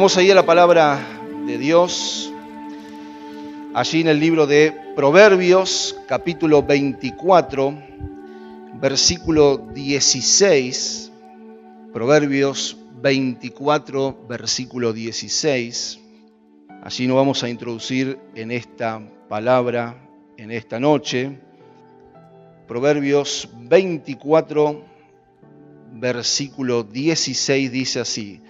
Vamos a a la palabra de Dios, allí en el libro de Proverbios, capítulo 24, versículo 16. Proverbios 24, versículo 16. Allí nos vamos a introducir en esta palabra, en esta noche. Proverbios 24, versículo 16 dice así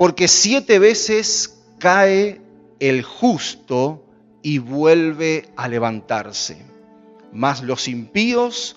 porque siete veces cae el justo y vuelve a levantarse, mas los impíos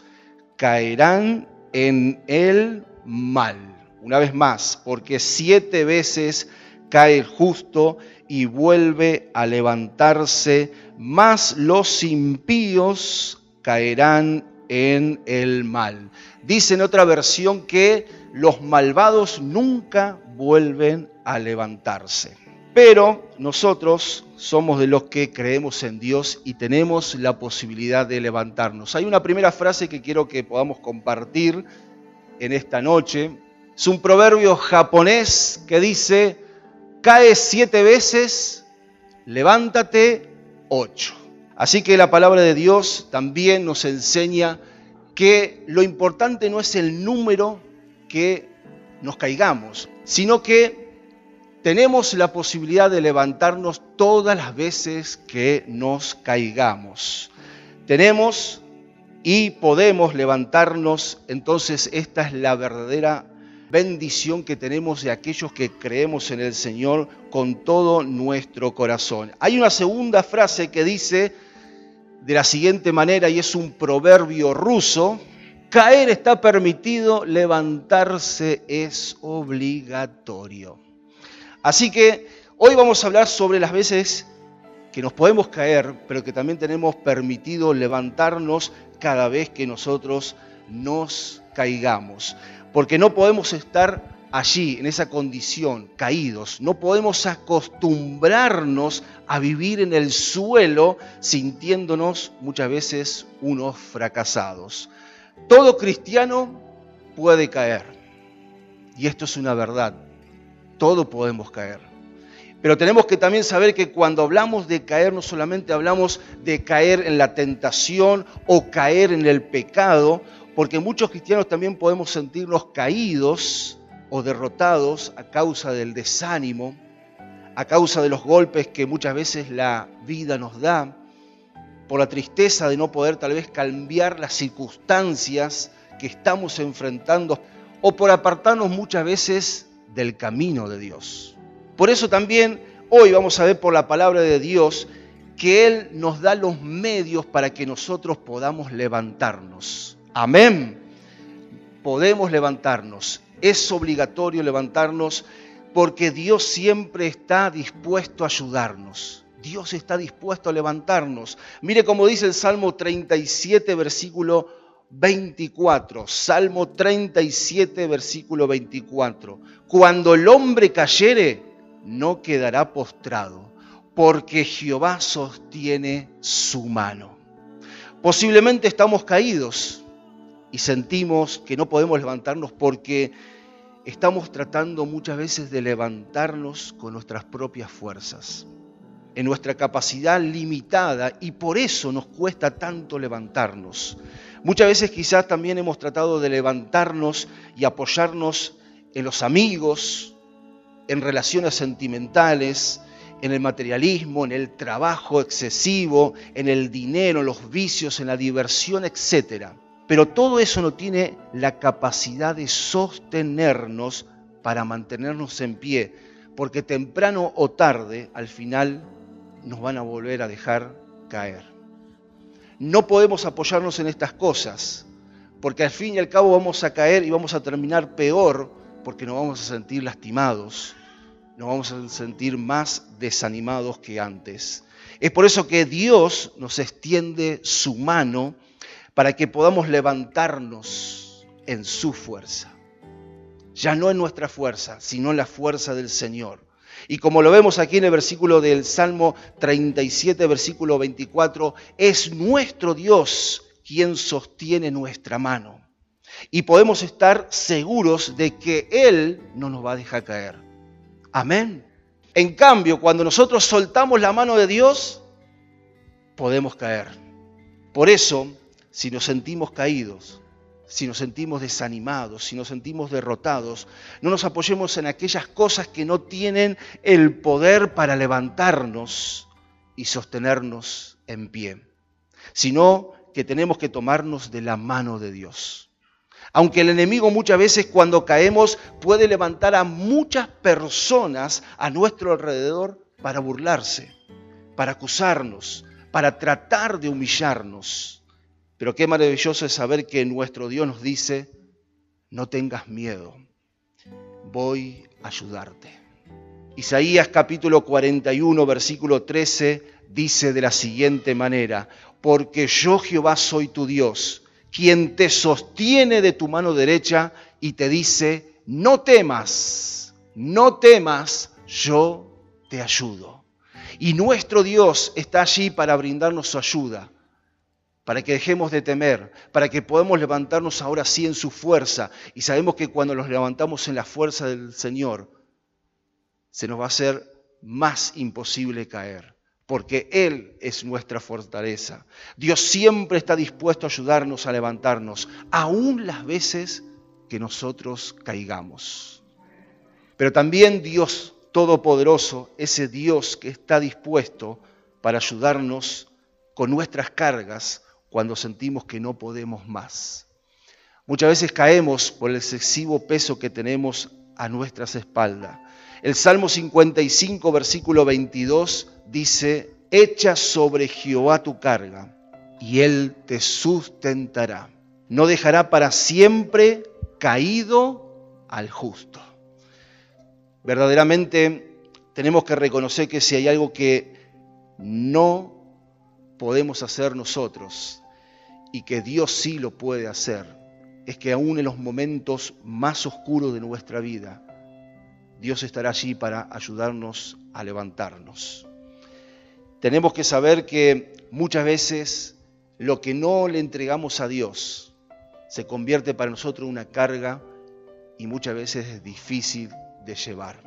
caerán en el mal. Una vez más, porque siete veces cae el justo y vuelve a levantarse, mas los impíos caerán en el mal. Dice en otra versión que los malvados nunca vuelven a levantarse. Pero nosotros somos de los que creemos en Dios y tenemos la posibilidad de levantarnos. Hay una primera frase que quiero que podamos compartir en esta noche. Es un proverbio japonés que dice, cae siete veces, levántate ocho. Así que la palabra de Dios también nos enseña que lo importante no es el número que nos caigamos, sino que tenemos la posibilidad de levantarnos todas las veces que nos caigamos. Tenemos y podemos levantarnos, entonces esta es la verdadera bendición que tenemos de aquellos que creemos en el Señor con todo nuestro corazón. Hay una segunda frase que dice de la siguiente manera, y es un proverbio ruso, caer está permitido, levantarse es obligatorio. Así que hoy vamos a hablar sobre las veces que nos podemos caer, pero que también tenemos permitido levantarnos cada vez que nosotros nos caigamos. Porque no podemos estar allí, en esa condición, caídos. No podemos acostumbrarnos a vivir en el suelo sintiéndonos muchas veces unos fracasados. Todo cristiano puede caer. Y esto es una verdad todo podemos caer. Pero tenemos que también saber que cuando hablamos de caer, no solamente hablamos de caer en la tentación o caer en el pecado, porque muchos cristianos también podemos sentirnos caídos o derrotados a causa del desánimo, a causa de los golpes que muchas veces la vida nos da, por la tristeza de no poder tal vez cambiar las circunstancias que estamos enfrentando, o por apartarnos muchas veces del camino de Dios. Por eso también hoy vamos a ver por la palabra de Dios que Él nos da los medios para que nosotros podamos levantarnos. Amén. Podemos levantarnos. Es obligatorio levantarnos porque Dios siempre está dispuesto a ayudarnos. Dios está dispuesto a levantarnos. Mire cómo dice el Salmo 37, versículo 24, Salmo 37, versículo 24. Cuando el hombre cayere, no quedará postrado, porque Jehová sostiene su mano. Posiblemente estamos caídos y sentimos que no podemos levantarnos porque estamos tratando muchas veces de levantarnos con nuestras propias fuerzas, en nuestra capacidad limitada y por eso nos cuesta tanto levantarnos. Muchas veces quizás también hemos tratado de levantarnos y apoyarnos en los amigos, en relaciones sentimentales, en el materialismo, en el trabajo excesivo, en el dinero, en los vicios, en la diversión, etc. Pero todo eso no tiene la capacidad de sostenernos para mantenernos en pie, porque temprano o tarde, al final, nos van a volver a dejar caer. No podemos apoyarnos en estas cosas, porque al fin y al cabo vamos a caer y vamos a terminar peor, porque nos vamos a sentir lastimados, nos vamos a sentir más desanimados que antes. Es por eso que Dios nos extiende su mano para que podamos levantarnos en su fuerza. Ya no en nuestra fuerza, sino en la fuerza del Señor. Y como lo vemos aquí en el versículo del Salmo 37, versículo 24, es nuestro Dios quien sostiene nuestra mano. Y podemos estar seguros de que Él no nos va a dejar caer. Amén. En cambio, cuando nosotros soltamos la mano de Dios, podemos caer. Por eso, si nos sentimos caídos, si nos sentimos desanimados, si nos sentimos derrotados, no nos apoyemos en aquellas cosas que no tienen el poder para levantarnos y sostenernos en pie, sino que tenemos que tomarnos de la mano de Dios. Aunque el enemigo muchas veces cuando caemos puede levantar a muchas personas a nuestro alrededor para burlarse, para acusarnos, para tratar de humillarnos. Pero qué maravilloso es saber que nuestro Dios nos dice, no tengas miedo, voy a ayudarte. Isaías capítulo 41, versículo 13 dice de la siguiente manera, porque yo Jehová soy tu Dios, quien te sostiene de tu mano derecha y te dice, no temas, no temas, yo te ayudo. Y nuestro Dios está allí para brindarnos su ayuda, para que dejemos de temer, para que podamos levantarnos ahora sí en su fuerza. Y sabemos que cuando nos levantamos en la fuerza del Señor, se nos va a hacer más imposible caer porque Él es nuestra fortaleza. Dios siempre está dispuesto a ayudarnos a levantarnos, aún las veces que nosotros caigamos. Pero también Dios Todopoderoso, ese Dios que está dispuesto para ayudarnos con nuestras cargas cuando sentimos que no podemos más. Muchas veces caemos por el excesivo peso que tenemos a nuestras espaldas. El Salmo 55, versículo 22 dice, echa sobre Jehová tu carga y él te sustentará. No dejará para siempre caído al justo. Verdaderamente tenemos que reconocer que si hay algo que no podemos hacer nosotros y que Dios sí lo puede hacer, es que aún en los momentos más oscuros de nuestra vida, Dios estará allí para ayudarnos a levantarnos. Tenemos que saber que muchas veces lo que no le entregamos a Dios se convierte para nosotros en una carga y muchas veces es difícil de llevar.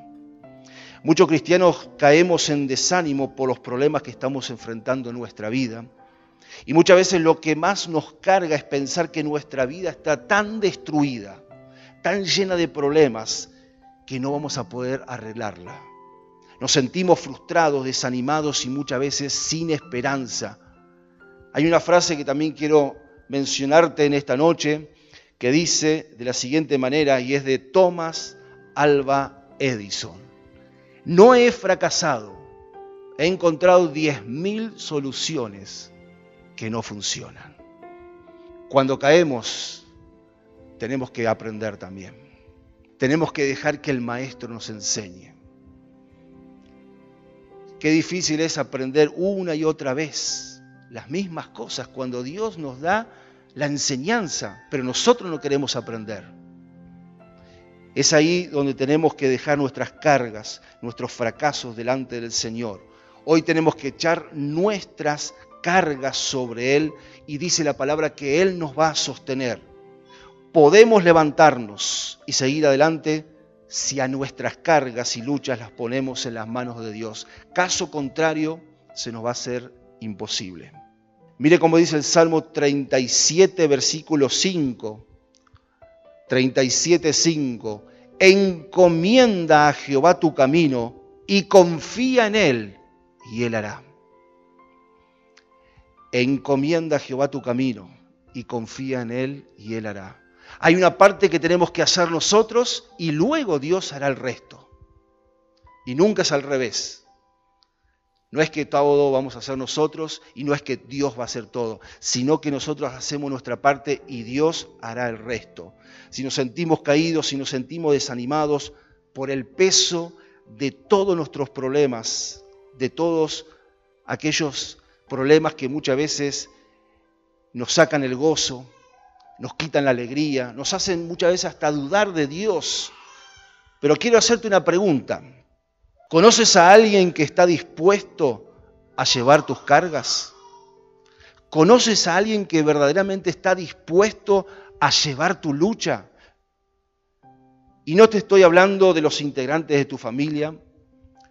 Muchos cristianos caemos en desánimo por los problemas que estamos enfrentando en nuestra vida. Y muchas veces lo que más nos carga es pensar que nuestra vida está tan destruida, tan llena de problemas, que no vamos a poder arreglarla. Nos sentimos frustrados, desanimados y muchas veces sin esperanza. Hay una frase que también quiero mencionarte en esta noche que dice de la siguiente manera y es de Thomas Alba Edison. No he fracasado, he encontrado 10.000 soluciones que no funcionan. Cuando caemos, tenemos que aprender también. Tenemos que dejar que el maestro nos enseñe. Qué difícil es aprender una y otra vez las mismas cosas cuando Dios nos da la enseñanza, pero nosotros no queremos aprender. Es ahí donde tenemos que dejar nuestras cargas, nuestros fracasos delante del Señor. Hoy tenemos que echar nuestras cargas sobre Él y dice la palabra que Él nos va a sostener. Podemos levantarnos y seguir adelante si a nuestras cargas y luchas las ponemos en las manos de Dios. Caso contrario, se nos va a hacer imposible. Mire cómo dice el Salmo 37, versículo 5. 37, 5. Encomienda a Jehová tu camino y confía en Él y Él hará. Encomienda a Jehová tu camino y confía en Él y Él hará. Hay una parte que tenemos que hacer nosotros y luego Dios hará el resto. Y nunca es al revés. No es que todo vamos a hacer nosotros y no es que Dios va a hacer todo, sino que nosotros hacemos nuestra parte y Dios hará el resto. Si nos sentimos caídos, si nos sentimos desanimados por el peso de todos nuestros problemas, de todos aquellos problemas que muchas veces nos sacan el gozo, nos quitan la alegría, nos hacen muchas veces hasta dudar de Dios. Pero quiero hacerte una pregunta. ¿Conoces a alguien que está dispuesto a llevar tus cargas? ¿Conoces a alguien que verdaderamente está dispuesto a llevar tu lucha? Y no te estoy hablando de los integrantes de tu familia,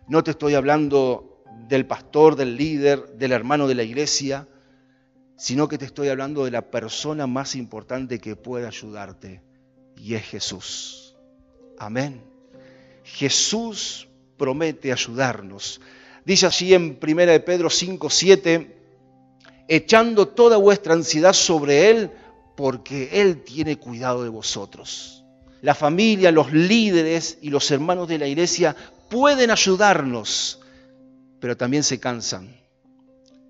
No te estoy hablando del pastor, del líder, del hermano de la iglesia, sino que te estoy hablando de la persona más importante que puede ayudarte, y es Jesús. Amén. Jesús promete ayudarnos. Dice allí en 1 de Pedro 5, 7, echando toda vuestra ansiedad sobre Él, porque Él tiene cuidado de vosotros. La familia, los líderes y los hermanos de la iglesia pueden ayudarnos, pero también se cansan,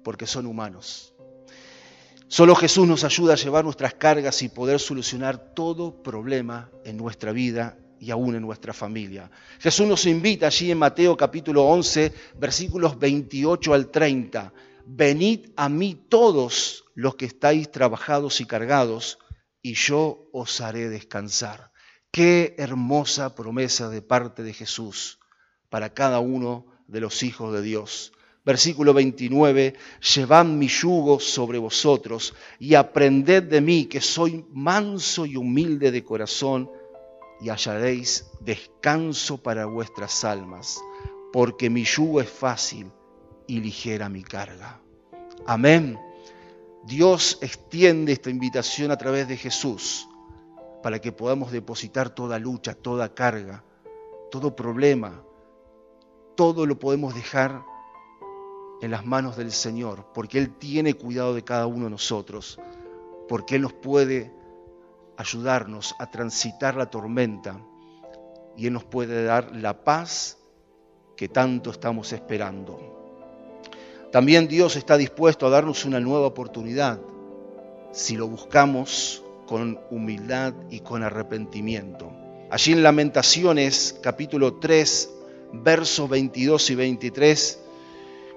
porque son humanos. Solo Jesús nos ayuda a llevar nuestras cargas y poder solucionar todo problema en nuestra vida y aún en nuestra familia. Jesús nos invita allí en Mateo capítulo 11, versículos 28 al 30. Venid a mí todos los que estáis trabajados y cargados, y yo os haré descansar. Qué hermosa promesa de parte de Jesús para cada uno de los hijos de Dios. Versículo 29, llevad mi yugo sobre vosotros y aprended de mí que soy manso y humilde de corazón y hallaréis descanso para vuestras almas, porque mi yugo es fácil y ligera mi carga. Amén. Dios extiende esta invitación a través de Jesús para que podamos depositar toda lucha, toda carga, todo problema, todo lo podemos dejar en las manos del Señor, porque Él tiene cuidado de cada uno de nosotros, porque Él nos puede ayudarnos a transitar la tormenta y Él nos puede dar la paz que tanto estamos esperando. También Dios está dispuesto a darnos una nueva oportunidad si lo buscamos con humildad y con arrepentimiento. Allí en Lamentaciones capítulo 3, versos 22 y 23,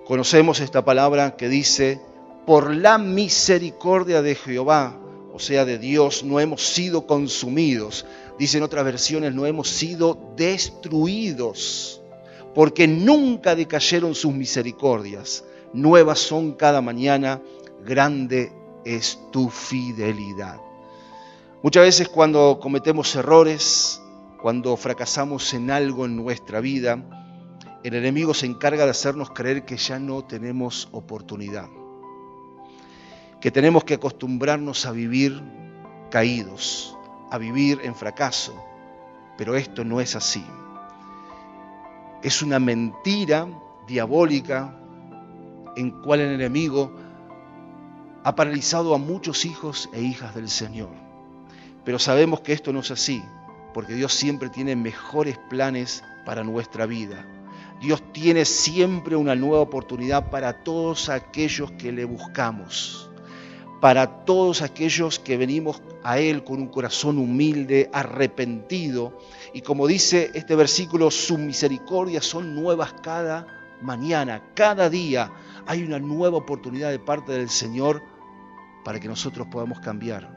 conocemos esta palabra que dice, por la misericordia de Jehová, o sea, de Dios, no hemos sido consumidos. Dicen otras versiones, no hemos sido destruidos, porque nunca decayeron sus misericordias. Nuevas son cada mañana, grande es tu fidelidad. Muchas veces cuando cometemos errores, cuando fracasamos en algo en nuestra vida, el enemigo se encarga de hacernos creer que ya no tenemos oportunidad que tenemos que acostumbrarnos a vivir caídos, a vivir en fracaso, pero esto no es así. Es una mentira diabólica en cual el enemigo ha paralizado a muchos hijos e hijas del Señor. Pero sabemos que esto no es así, porque Dios siempre tiene mejores planes para nuestra vida. Dios tiene siempre una nueva oportunidad para todos aquellos que le buscamos para todos aquellos que venimos a Él con un corazón humilde, arrepentido. Y como dice este versículo, sus misericordias son nuevas cada mañana, cada día. Hay una nueva oportunidad de parte del Señor para que nosotros podamos cambiar,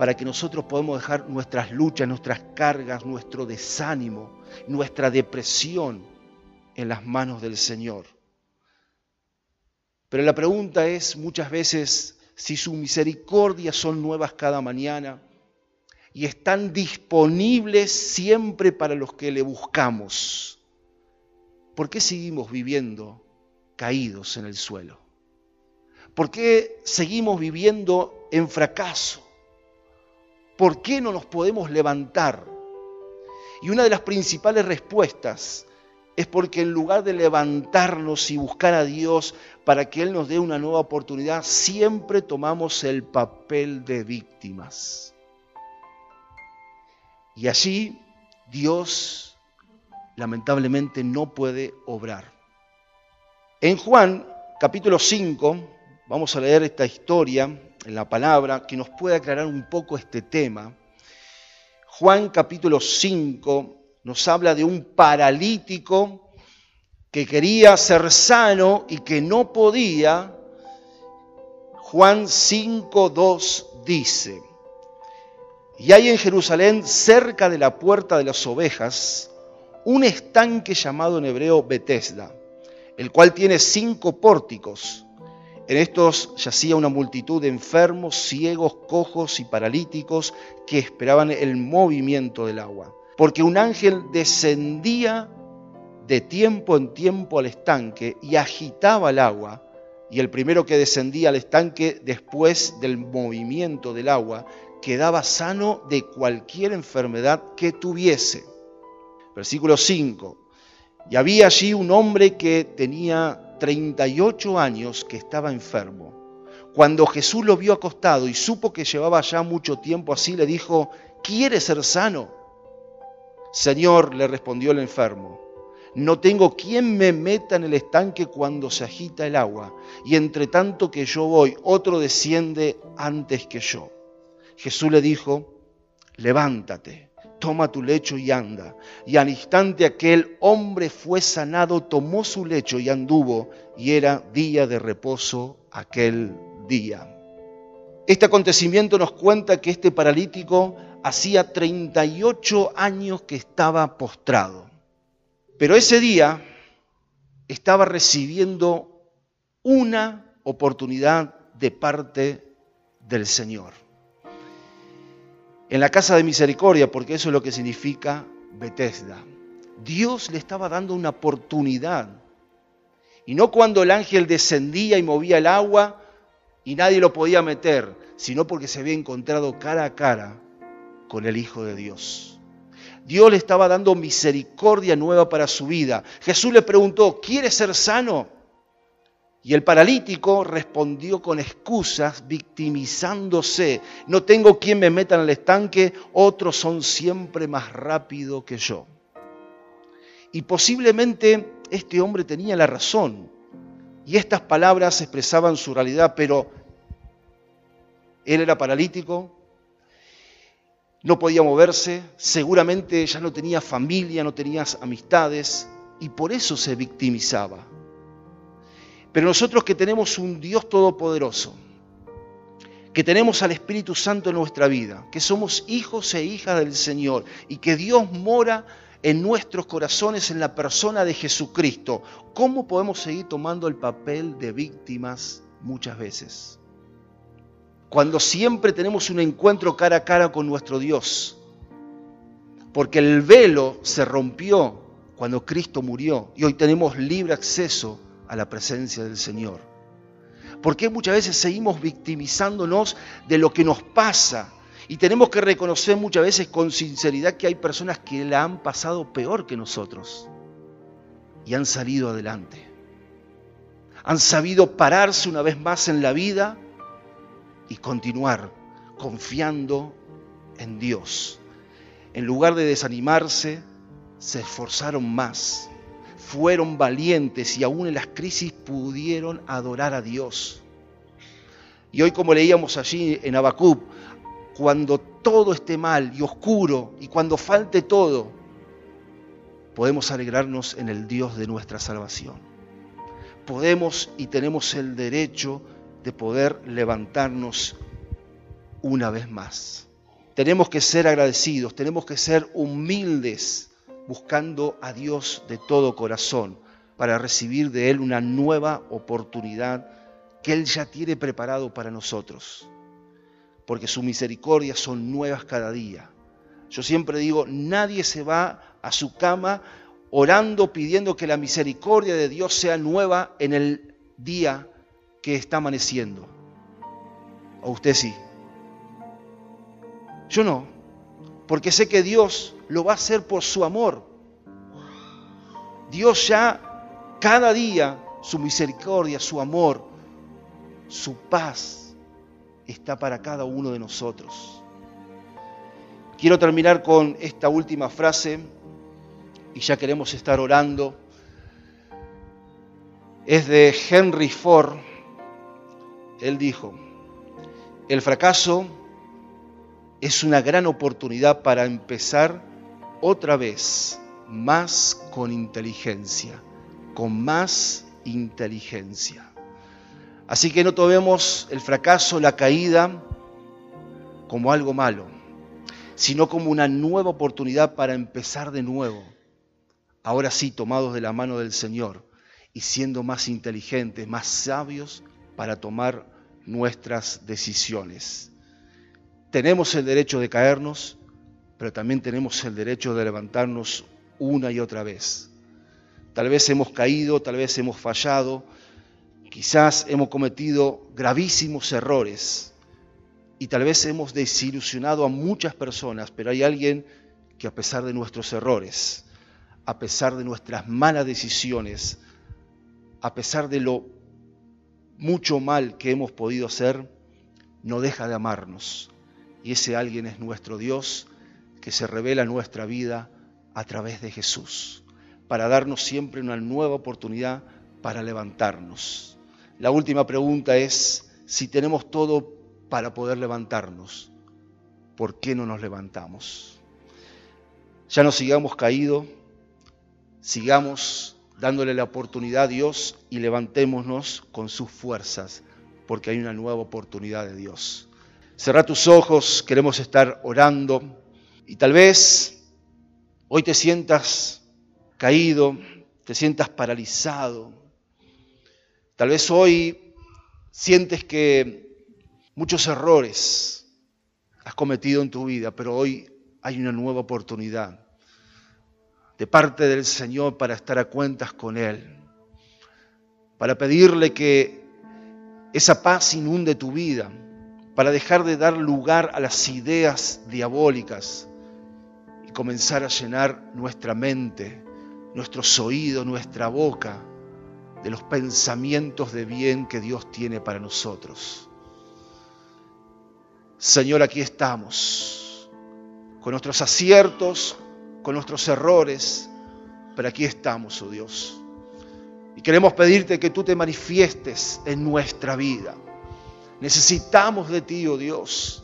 para que nosotros podamos dejar nuestras luchas, nuestras cargas, nuestro desánimo, nuestra depresión en las manos del Señor. Pero la pregunta es muchas veces, si sus misericordias son nuevas cada mañana y están disponibles siempre para los que le buscamos, ¿por qué seguimos viviendo caídos en el suelo? ¿Por qué seguimos viviendo en fracaso? ¿Por qué no nos podemos levantar? Y una de las principales respuestas es porque en lugar de levantarnos y buscar a Dios para que Él nos dé una nueva oportunidad, siempre tomamos el papel de víctimas. Y allí Dios lamentablemente no puede obrar. En Juan capítulo 5, vamos a leer esta historia en la palabra que nos puede aclarar un poco este tema. Juan capítulo 5 nos habla de un paralítico que quería ser sano y que no podía. Juan 5.2 dice, y hay en Jerusalén, cerca de la puerta de las ovejas, un estanque llamado en hebreo Betesda, el cual tiene cinco pórticos. En estos yacía una multitud de enfermos, ciegos, cojos y paralíticos que esperaban el movimiento del agua porque un ángel descendía de tiempo en tiempo al estanque y agitaba el agua, y el primero que descendía al estanque después del movimiento del agua quedaba sano de cualquier enfermedad que tuviese. Versículo 5. Y había allí un hombre que tenía 38 años que estaba enfermo. Cuando Jesús lo vio acostado y supo que llevaba ya mucho tiempo así, le dijo, ¿quieres ser sano? Señor, le respondió el enfermo, no tengo quien me meta en el estanque cuando se agita el agua, y entre tanto que yo voy, otro desciende antes que yo. Jesús le dijo, levántate, toma tu lecho y anda. Y al instante aquel hombre fue sanado, tomó su lecho y anduvo, y era día de reposo aquel día. Este acontecimiento nos cuenta que este paralítico hacía 38 años que estaba postrado. Pero ese día estaba recibiendo una oportunidad de parte del Señor. En la casa de misericordia, porque eso es lo que significa Bethesda. Dios le estaba dando una oportunidad. Y no cuando el ángel descendía y movía el agua y nadie lo podía meter, sino porque se había encontrado cara a cara con el Hijo de Dios. Dios le estaba dando misericordia nueva para su vida. Jesús le preguntó, ¿quieres ser sano? Y el paralítico respondió con excusas, victimizándose. No tengo quien me meta en el estanque, otros son siempre más rápido que yo. Y posiblemente este hombre tenía la razón. Y estas palabras expresaban su realidad, pero él era paralítico, no podía moverse, seguramente ya no tenía familia, no tenía amistades, y por eso se victimizaba. Pero nosotros que tenemos un Dios todopoderoso, que tenemos al Espíritu Santo en nuestra vida, que somos hijos e hijas del Señor y que Dios mora en nuestros corazones en la persona de Jesucristo, ¿cómo podemos seguir tomando el papel de víctimas muchas veces? Cuando siempre tenemos un encuentro cara a cara con nuestro Dios, porque el velo se rompió cuando Cristo murió y hoy tenemos libre acceso a la presencia del Señor. ¿Por qué muchas veces seguimos victimizándonos de lo que nos pasa? Y tenemos que reconocer muchas veces con sinceridad que hay personas que la han pasado peor que nosotros y han salido adelante. Han sabido pararse una vez más en la vida y continuar confiando en Dios. En lugar de desanimarse, se esforzaron más fueron valientes y aún en las crisis pudieron adorar a Dios. Y hoy como leíamos allí en Abacub, cuando todo esté mal y oscuro y cuando falte todo, podemos alegrarnos en el Dios de nuestra salvación. Podemos y tenemos el derecho de poder levantarnos una vez más. Tenemos que ser agradecidos, tenemos que ser humildes buscando a Dios de todo corazón para recibir de Él una nueva oportunidad que Él ya tiene preparado para nosotros. Porque sus misericordias son nuevas cada día. Yo siempre digo, nadie se va a su cama orando, pidiendo que la misericordia de Dios sea nueva en el día que está amaneciendo. ¿O usted sí? Yo no, porque sé que Dios lo va a hacer por su amor. Dios ya cada día, su misericordia, su amor, su paz está para cada uno de nosotros. Quiero terminar con esta última frase y ya queremos estar orando. Es de Henry Ford. Él dijo, el fracaso es una gran oportunidad para empezar otra vez más con inteligencia, con más inteligencia. Así que no tomemos el fracaso, la caída como algo malo, sino como una nueva oportunidad para empezar de nuevo. Ahora sí, tomados de la mano del Señor y siendo más inteligentes, más sabios para tomar nuestras decisiones. Tenemos el derecho de caernos, pero también tenemos el derecho de levantarnos una y otra vez. Tal vez hemos caído, tal vez hemos fallado, quizás hemos cometido gravísimos errores y tal vez hemos desilusionado a muchas personas, pero hay alguien que a pesar de nuestros errores, a pesar de nuestras malas decisiones, a pesar de lo mucho mal que hemos podido hacer, no deja de amarnos. Y ese alguien es nuestro Dios que se revela nuestra vida a través de Jesús, para darnos siempre una nueva oportunidad para levantarnos. La última pregunta es, si tenemos todo para poder levantarnos, ¿por qué no nos levantamos? Ya no sigamos caídos, sigamos dándole la oportunidad a Dios y levantémonos con sus fuerzas, porque hay una nueva oportunidad de Dios. Cerra tus ojos, queremos estar orando y tal vez hoy te sientas caído, te sientas paralizado. Tal vez hoy sientes que muchos errores has cometido en tu vida, pero hoy hay una nueva oportunidad de parte del Señor para estar a cuentas con Él, para pedirle que esa paz inunde tu vida, para dejar de dar lugar a las ideas diabólicas y comenzar a llenar nuestra mente, nuestros oídos, nuestra boca de los pensamientos de bien que Dios tiene para nosotros. Señor, aquí estamos, con nuestros aciertos, con nuestros errores, pero aquí estamos, oh Dios. Y queremos pedirte que tú te manifiestes en nuestra vida. Necesitamos de ti, oh Dios.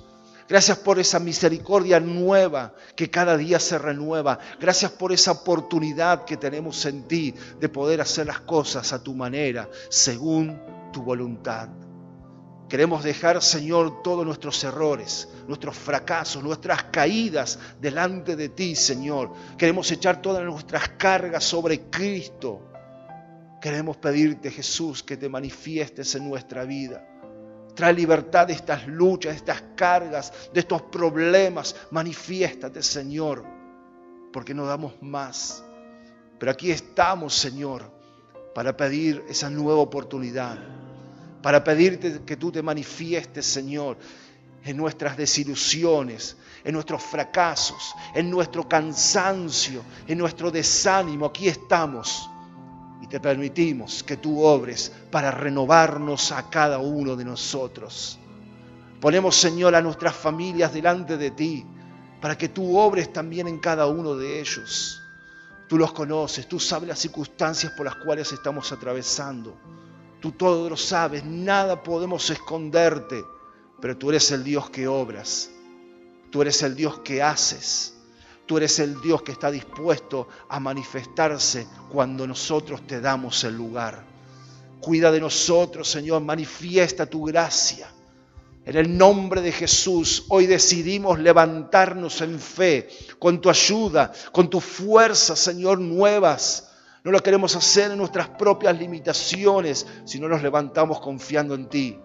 Gracias por esa misericordia nueva que cada día se renueva. Gracias por esa oportunidad que tenemos en ti de poder hacer las cosas a tu manera, según tu voluntad. Queremos dejar, Señor, todos nuestros errores, nuestros fracasos, nuestras caídas delante de ti, Señor. Queremos echar todas nuestras cargas sobre Cristo. Queremos pedirte, Jesús, que te manifiestes en nuestra vida. Trae libertad de estas luchas, de estas cargas, de estos problemas. Manifiéstate, Señor, porque no damos más. Pero aquí estamos, Señor, para pedir esa nueva oportunidad para pedirte que tú te manifiestes, Señor, en nuestras desilusiones, en nuestros fracasos, en nuestro cansancio, en nuestro desánimo. Aquí estamos te permitimos que tú obres para renovarnos a cada uno de nosotros. Ponemos, Señor, a nuestras familias delante de ti para que tú obres también en cada uno de ellos. Tú los conoces, tú sabes las circunstancias por las cuales estamos atravesando. Tú todo lo sabes, nada podemos esconderte, pero tú eres el Dios que obras, tú eres el Dios que haces, tú eres el Dios que está dispuesto a manifestarse cuando nosotros te damos el lugar. Cuida de nosotros, Señor, manifiesta tu gracia. En el nombre de Jesús, hoy decidimos levantarnos en fe, con tu ayuda, con tu fuerza, Señor, nuevas no lo queremos hacer en nuestras propias limitaciones, sino nos levantamos confiando en ti.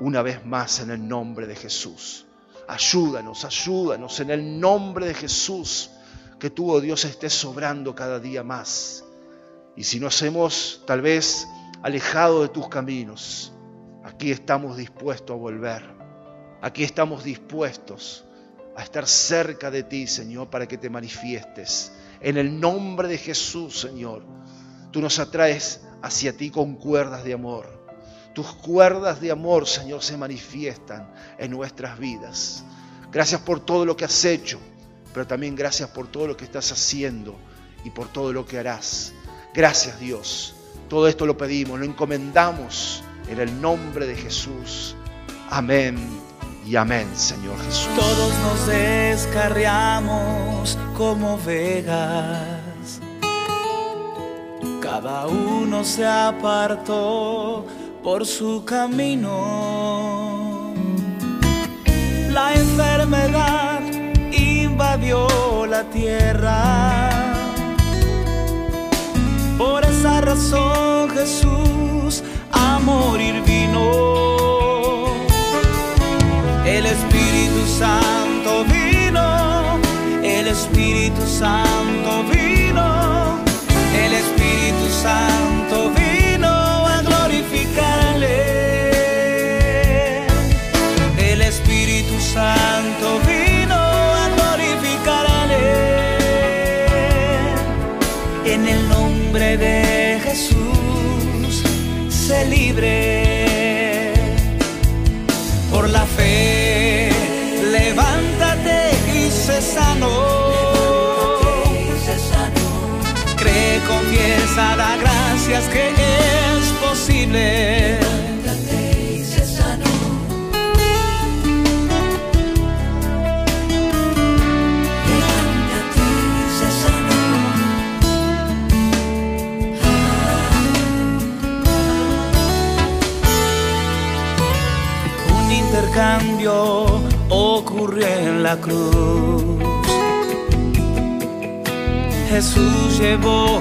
Una vez más en el nombre de Jesús. Ayúdanos, ayúdanos en el nombre de Jesús. Que tú, oh Dios, estés sobrando cada día más. Y si nos hemos tal vez alejado de tus caminos, aquí estamos dispuestos a volver. Aquí estamos dispuestos a estar cerca de ti, Señor, para que te manifiestes en el nombre de Jesús, Señor, tú nos atraes hacia ti con cuerdas de amor. Tus cuerdas de amor, Señor, se manifiestan en nuestras vidas. Gracias por todo lo que has hecho, pero también gracias por todo lo que estás haciendo y por todo lo que harás. Gracias Dios. Todo esto lo pedimos, lo encomendamos en el nombre de Jesús. Amén y amén, Señor Jesús. Todos nos descarriamos como vegas. Cada uno se apartó por su camino. La enfermedad invadió la tierra. Por esa razón Jesús a morir vino el Espíritu Santo vino, el Espíritu Santo que es posible. Un intercambio ocurrió en la cruz. Jesús llevó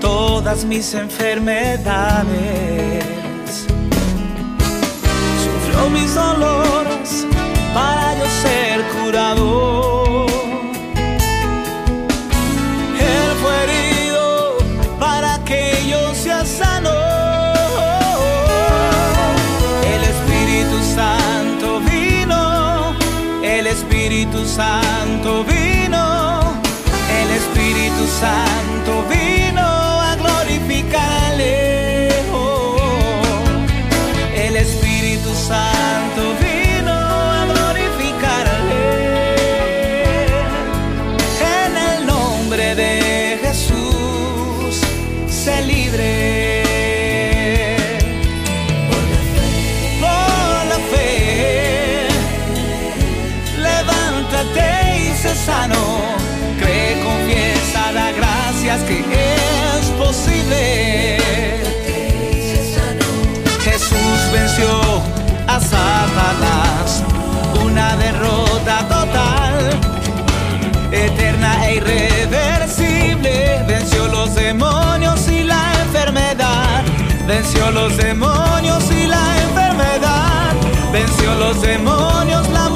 todas mis enfermedades. Sufrió mis dolores para yo ser curado. Él fue herido para que yo sea sano. El Espíritu Santo vino, el Espíritu Santo vino, el Espíritu Santo de Jesús, sé libre. Por la fe, levántate y sé sano. Cree, confiesa, da gracias que es posible. Jesús venció a Satanás, una derrota venció los demonios y la enfermedad, venció los demonios, la